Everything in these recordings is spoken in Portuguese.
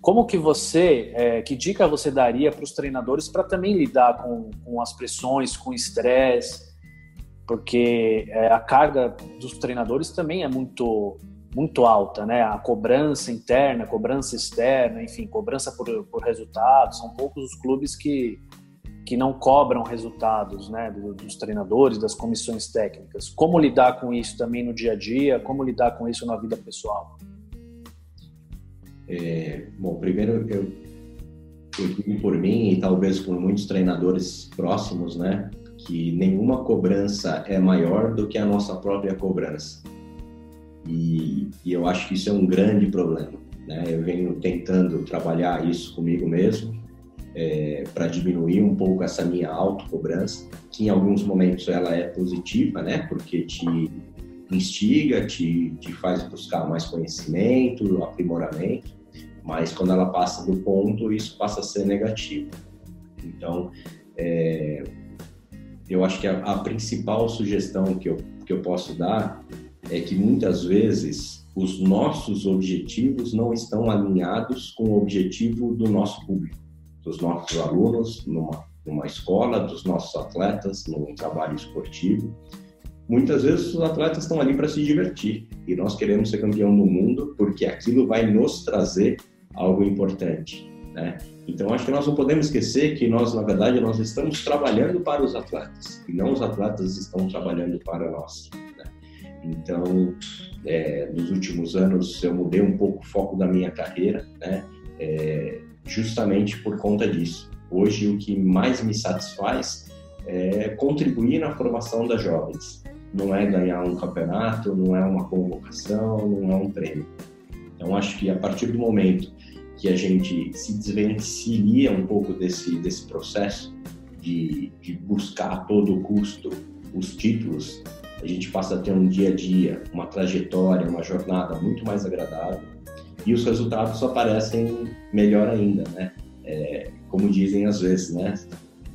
como que você, é, que dica você daria para os treinadores para também lidar com, com as pressões, com o estresse, porque é, a carga dos treinadores também é muito muito alta, né? A cobrança interna, cobrança externa, enfim, cobrança por, por resultados. São poucos os clubes que, que não cobram resultados, né? Dos treinadores, das comissões técnicas. Como lidar com isso também no dia a dia? Como lidar com isso na vida pessoal? É, bom, primeiro eu, eu digo por mim e talvez por muitos treinadores próximos, né? Que nenhuma cobrança é maior do que a nossa própria cobrança. E, e eu acho que isso é um grande problema. Né? Eu venho tentando trabalhar isso comigo mesmo é, para diminuir um pouco essa minha autocobrança, que em alguns momentos ela é positiva, né? Porque te instiga, te, te faz buscar mais conhecimento, aprimoramento, mas quando ela passa do ponto, isso passa a ser negativo. Então, é, eu acho que a, a principal sugestão que eu, que eu posso dar é que muitas vezes os nossos objetivos não estão alinhados com o objetivo do nosso público, dos nossos alunos numa, numa escola, dos nossos atletas num trabalho esportivo. Muitas vezes os atletas estão ali para se divertir e nós queremos ser campeão do mundo porque aquilo vai nos trazer algo importante, né? Então acho que nós não podemos esquecer que nós na verdade nós estamos trabalhando para os atletas e não os atletas estão trabalhando para nós. Então, é, nos últimos anos, eu mudei um pouco o foco da minha carreira, né? É, justamente por conta disso. Hoje, o que mais me satisfaz é contribuir na formação das jovens. Não é ganhar um campeonato, não é uma convocação, não é um prêmio. Então, acho que a partir do momento que a gente se desvencilha um pouco desse, desse processo de, de buscar a todo custo os títulos, a gente passa a ter um dia a dia, uma trajetória, uma jornada muito mais agradável e os resultados aparecem melhor ainda, né? É, como dizem às vezes, né?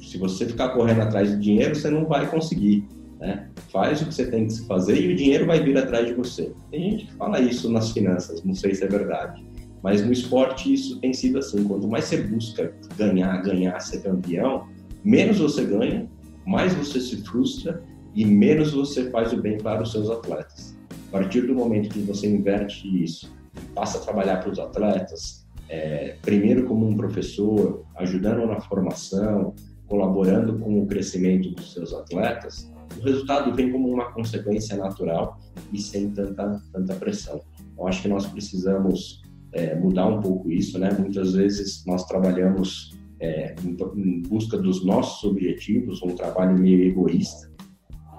Se você ficar correndo atrás do dinheiro, você não vai conseguir, né? Faz o que você tem que fazer e o dinheiro vai vir atrás de você. Tem gente que fala isso nas finanças, não sei se é verdade. Mas no esporte isso tem sido assim. Quanto mais você busca ganhar, ganhar, ser campeão, menos você ganha, mais você se frustra e menos você faz o bem para os seus atletas. A partir do momento que você inverte isso, passa a trabalhar para os atletas, é, primeiro como um professor, ajudando na formação, colaborando com o crescimento dos seus atletas, o resultado vem como uma consequência natural e sem tanta, tanta pressão. Eu acho que nós precisamos é, mudar um pouco isso, né? Muitas vezes nós trabalhamos é, em, em busca dos nossos objetivos, um trabalho meio egoísta,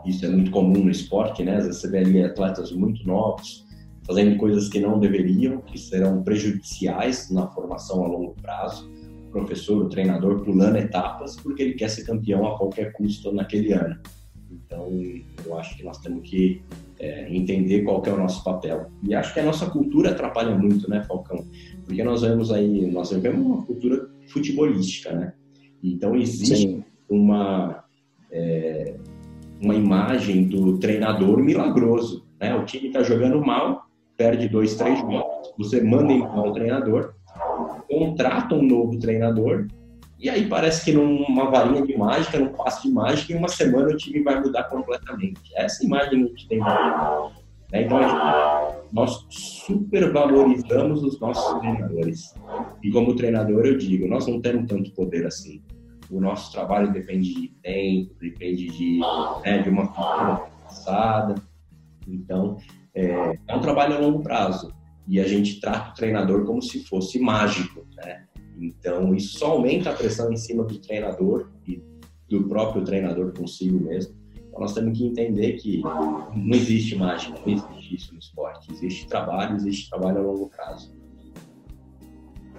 isso é muito comum no esporte, né? Você vê ali atletas muito novos fazendo coisas que não deveriam, que serão prejudiciais na formação a longo prazo. O professor, o treinador pulando etapas porque ele quer ser campeão a qualquer custo naquele ano. Então, eu acho que nós temos que é, entender qual é o nosso papel. E acho que a nossa cultura atrapalha muito, né, Falcão? Porque nós vemos aí, nós vivemos uma cultura futebolística, né? Então, existe Sim. uma... É, uma imagem do treinador milagroso. Né? O time está jogando mal, perde dois, três jogos, você manda embora o treinador, contrata um novo treinador, e aí parece que numa varinha de mágica, num passo de mágica, em uma semana o time vai mudar completamente. Essa imagem a gente tem. Né? Então, gente, nós supervalorizamos os nossos treinadores. E como treinador, eu digo, nós não temos tanto poder assim o nosso trabalho depende de tempo, depende de, né, de uma cultura passada. Então, é, é, um trabalho a longo prazo e a gente trata o treinador como se fosse mágico, né? Então, isso só aumenta a pressão em cima do treinador e do próprio treinador consigo mesmo. Então, nós temos que entender que não existe mágica, não existe isso no esporte. Existe trabalho, existe trabalho a longo prazo.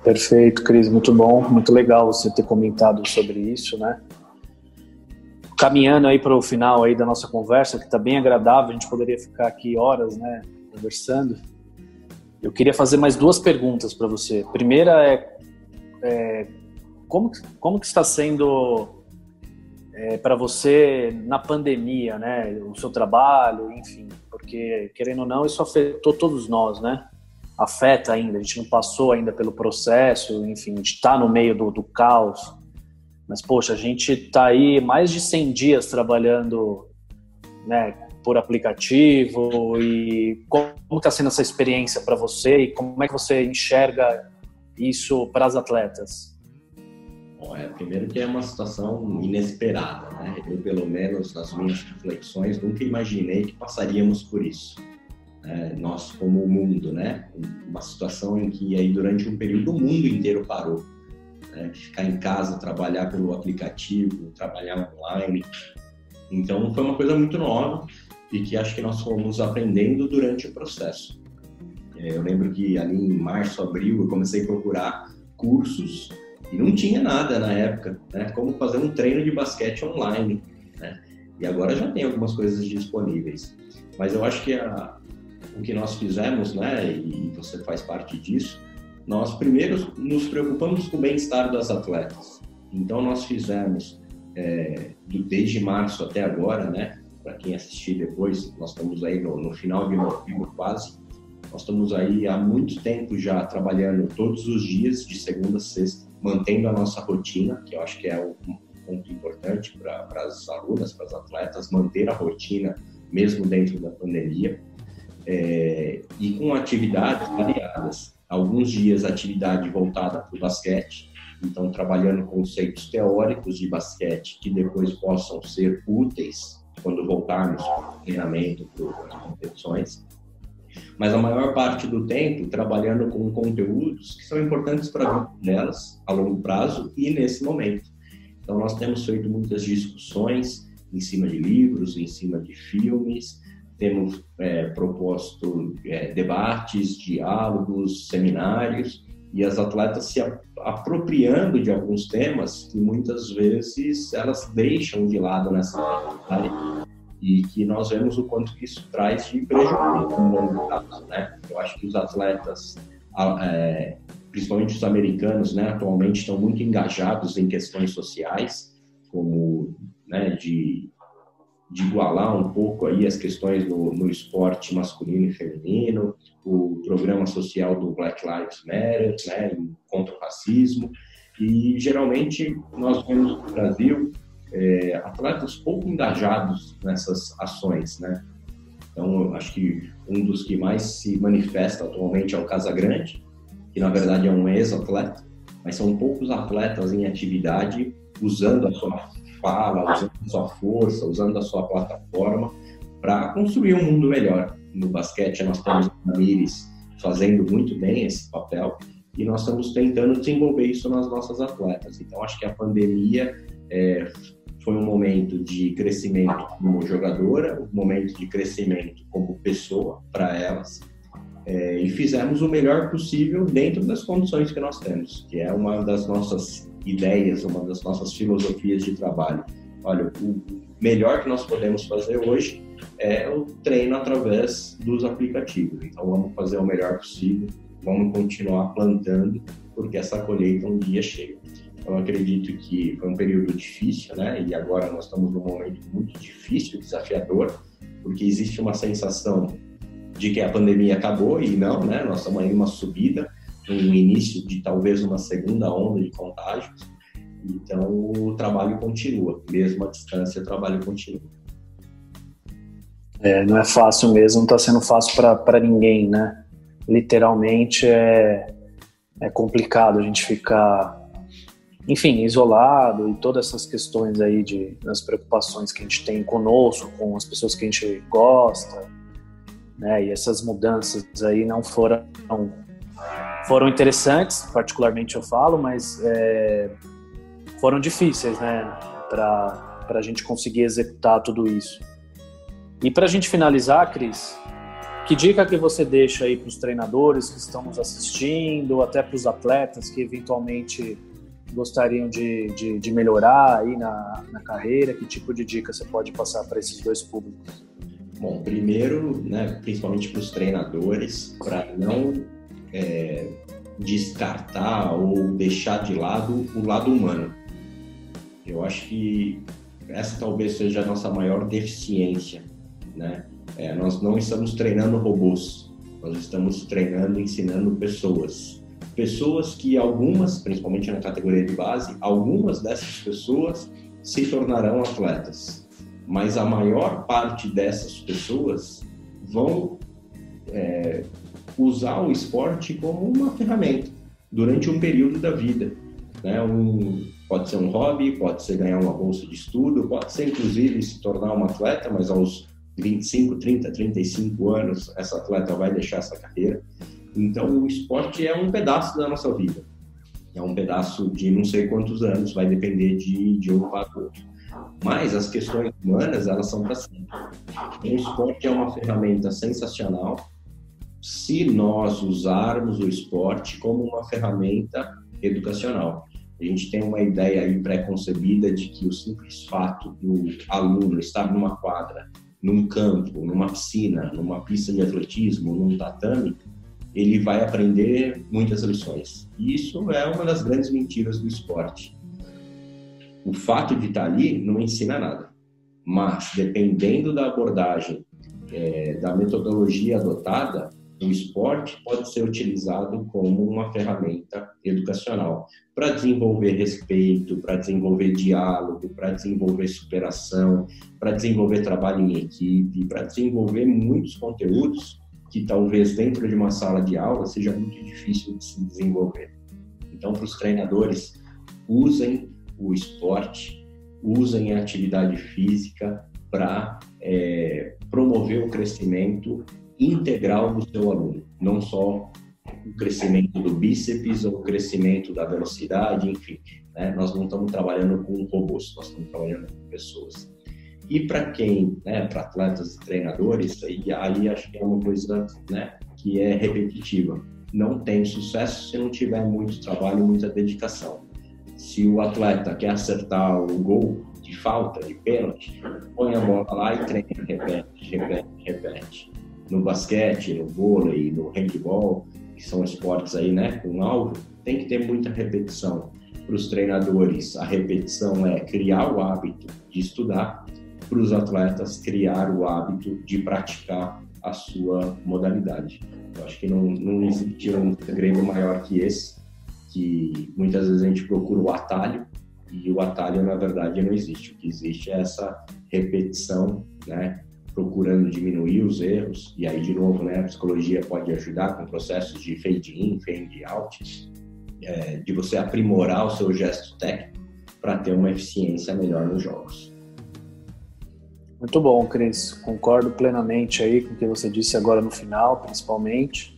Perfeito, Cris, muito bom, muito legal você ter comentado sobre isso, né? Caminhando aí para o final aí da nossa conversa, que está bem agradável, a gente poderia ficar aqui horas, né, conversando. Eu queria fazer mais duas perguntas para você. Primeira é, é, como como que está sendo é, para você na pandemia, né? O seu trabalho, enfim, porque querendo ou não, isso afetou todos nós, né? afeta ainda, a gente não passou ainda pelo processo, enfim, a gente está no meio do, do caos. Mas, poxa, a gente está aí mais de 100 dias trabalhando né, por aplicativo e como está sendo essa experiência para você e como é que você enxerga isso para as atletas? Bom, é, primeiro que é uma situação inesperada, né? Eu, pelo menos, nas minhas reflexões, nunca imaginei que passaríamos por isso é, nós como mundo, né? Uma situação em que aí durante um período o mundo inteiro parou. Né? Ficar em casa, trabalhar pelo aplicativo, trabalhar online. Então foi uma coisa muito nova e que acho que nós fomos aprendendo durante o processo. É, eu lembro que ali em março, abril, eu comecei a procurar cursos e não tinha nada na época, né? Como fazer um treino de basquete online, né? E agora já tem algumas coisas disponíveis. Mas eu acho que a, o que nós fizemos, né, e você faz parte disso, nós primeiro nos preocupamos com o bem-estar das atletas. Então nós fizemos é, desde março até agora, né, para quem assistir depois, nós estamos aí no, no final de novembro quase. Nós estamos aí há muito tempo já trabalhando todos os dias, de segunda a sexta, mantendo a nossa rotina, que eu acho que é um ponto importante para as alunas, para as atletas, manter a rotina mesmo dentro da pandemia é, e com atividades variadas. Alguns dias atividade voltada para o basquete, então trabalhando conceitos teóricos de basquete que depois possam ser úteis quando voltarmos para o treinamento, para as competições. Mas a maior parte do tempo trabalhando com conteúdos que são importantes para delas a longo prazo e nesse momento. Então nós temos feito muitas discussões em cima de livros, em cima de filmes, temos é, proposto é, debates, diálogos, seminários e as atletas se apropriando de alguns temas que muitas vezes elas deixam de lado nessa área e que nós vemos o quanto isso traz de prejuízo no longo prazo, né? Eu acho que os atletas, é, principalmente os americanos, né, atualmente estão muito engajados em questões sociais, como né, de de igualar um pouco aí as questões no, no, esporte masculino e feminino, o programa social do Black Lives Matter, né, contra o racismo, e geralmente nós vemos no Brasil é, atletas pouco engajados nessas ações, né? Então, acho que um dos que mais se manifesta atualmente é o Casagrande, que na verdade é um ex-atleta, mas são poucos atletas em atividade usando a sua fala, usando a sua força, usando a sua plataforma para construir um mundo melhor. No basquete, nós temos a Ramires fazendo muito bem esse papel e nós estamos tentando desenvolver isso nas nossas atletas. Então, acho que a pandemia é, foi um momento de crescimento como jogadora, um momento de crescimento como pessoa para elas. É, e fizemos o melhor possível dentro das condições que nós temos, que é uma das nossas ideias, uma das nossas filosofias de trabalho. Olha, o melhor que nós podemos fazer hoje é o treino através dos aplicativos. Então, vamos fazer o melhor possível, vamos continuar plantando, porque essa colheita um dia chega. Eu acredito que foi um período difícil, né? E agora nós estamos num momento muito difícil, desafiador, porque existe uma sensação de que a pandemia acabou e não, né? Nós estamos aí uma subida, um início de talvez uma segunda onda de contágios. Então, o trabalho continua, mesmo à distância, o trabalho continua. É, não é fácil mesmo, não está sendo fácil para ninguém, né? Literalmente é, é complicado a gente ficar, enfim, isolado e todas essas questões aí de das preocupações que a gente tem conosco, com as pessoas que a gente gosta, né? E essas mudanças aí não foram foram interessantes, particularmente eu falo, mas é, foram difíceis, né, para a gente conseguir executar tudo isso. E para a gente finalizar, Cris, que dica que você deixa aí para os treinadores que estão nos assistindo, até para os atletas que eventualmente gostariam de, de, de melhorar aí na, na carreira? Que tipo de dica você pode passar para esses dois públicos? Bom, primeiro, né, principalmente para os treinadores, para não é, descartar ou deixar de lado o lado humano. Eu acho que essa talvez seja a nossa maior deficiência, né? É, nós não estamos treinando robôs, Nós estamos treinando, ensinando pessoas. Pessoas que algumas, principalmente na categoria de base, algumas dessas pessoas se tornarão atletas. Mas a maior parte dessas pessoas vão é, usar o esporte como uma ferramenta durante um período da vida. Né? Um, pode ser um hobby, pode ser ganhar uma bolsa de estudo, pode ser inclusive se tornar um atleta, mas aos 25, 30, 35 anos, essa atleta vai deixar essa carreira. Então, o esporte é um pedaço da nossa vida. É um pedaço de não sei quantos anos, vai depender de, de um para outro. Mas as questões humanas, elas são para sempre. O esporte é uma ferramenta sensacional se nós usarmos o esporte como uma ferramenta educacional. A gente tem uma ideia aí pré-concebida de que o simples fato do aluno estar numa quadra num campo, numa piscina, numa pista de atletismo, num tatame, ele vai aprender muitas lições. E isso é uma das grandes mentiras do esporte. O fato de estar ali não ensina nada, mas dependendo da abordagem, é, da metodologia adotada, o esporte pode ser utilizado como uma ferramenta educacional para desenvolver respeito, para desenvolver diálogo, para desenvolver superação, para desenvolver trabalho em equipe, para desenvolver muitos conteúdos que talvez dentro de uma sala de aula seja muito difícil de se desenvolver. Então, para os treinadores, usem o esporte, usem a atividade física para é, promover o crescimento integral do seu aluno, não só o crescimento do bíceps ou o crescimento da velocidade, enfim. Né? Nós não estamos trabalhando com robôs, nós estamos trabalhando com pessoas. E para quem, né, para atletas e treinadores, aí, aí acho que é uma coisa né, que é repetitiva. Não tem sucesso se não tiver muito trabalho, muita dedicação. Se o atleta quer acertar o gol de falta, de pênalti, põe a bola lá e treina, repete, repete, repete no basquete, no vôlei, no handball, que são esportes aí, né, com alvo, tem que ter muita repetição. Para os treinadores, a repetição é criar o hábito de estudar, para os atletas, criar o hábito de praticar a sua modalidade. Eu acho que não, não existe um segredo maior que esse, que muitas vezes a gente procura o atalho, e o atalho, na verdade, não existe. O que existe é essa repetição, né? procurando diminuir os erros, e aí, de novo, né, a psicologia pode ajudar com processos de fade-in, fade-out, é, de você aprimorar o seu gesto técnico para ter uma eficiência melhor nos jogos. Muito bom, Cris. Concordo plenamente aí com o que você disse agora no final, principalmente.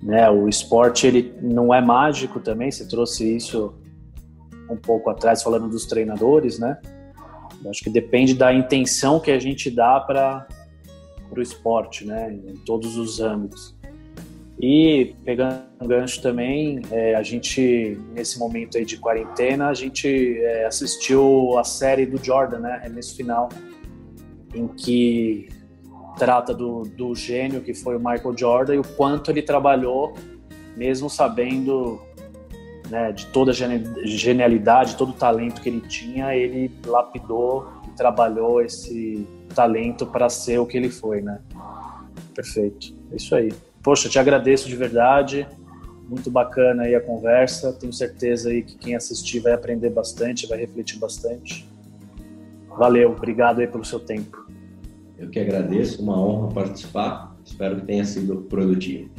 Né, o esporte ele não é mágico também. Você trouxe isso um pouco atrás falando dos treinadores, né? acho que depende da intenção que a gente dá para o esporte, né, em todos os âmbitos. E pegando um gancho também, é, a gente nesse momento aí de quarentena, a gente é, assistiu a série do Jordan, né, nesse final, em que trata do, do gênio que foi o Michael Jordan e o quanto ele trabalhou, mesmo sabendo né, de toda a genialidade, todo o talento que ele tinha, ele lapidou e trabalhou esse talento para ser o que ele foi, né? Perfeito. É isso aí. Poxa, te agradeço de verdade. Muito bacana aí a conversa. Tenho certeza aí que quem assistir vai aprender bastante, vai refletir bastante. Valeu, obrigado aí pelo seu tempo. Eu que agradeço, uma honra participar. Espero que tenha sido produtivo.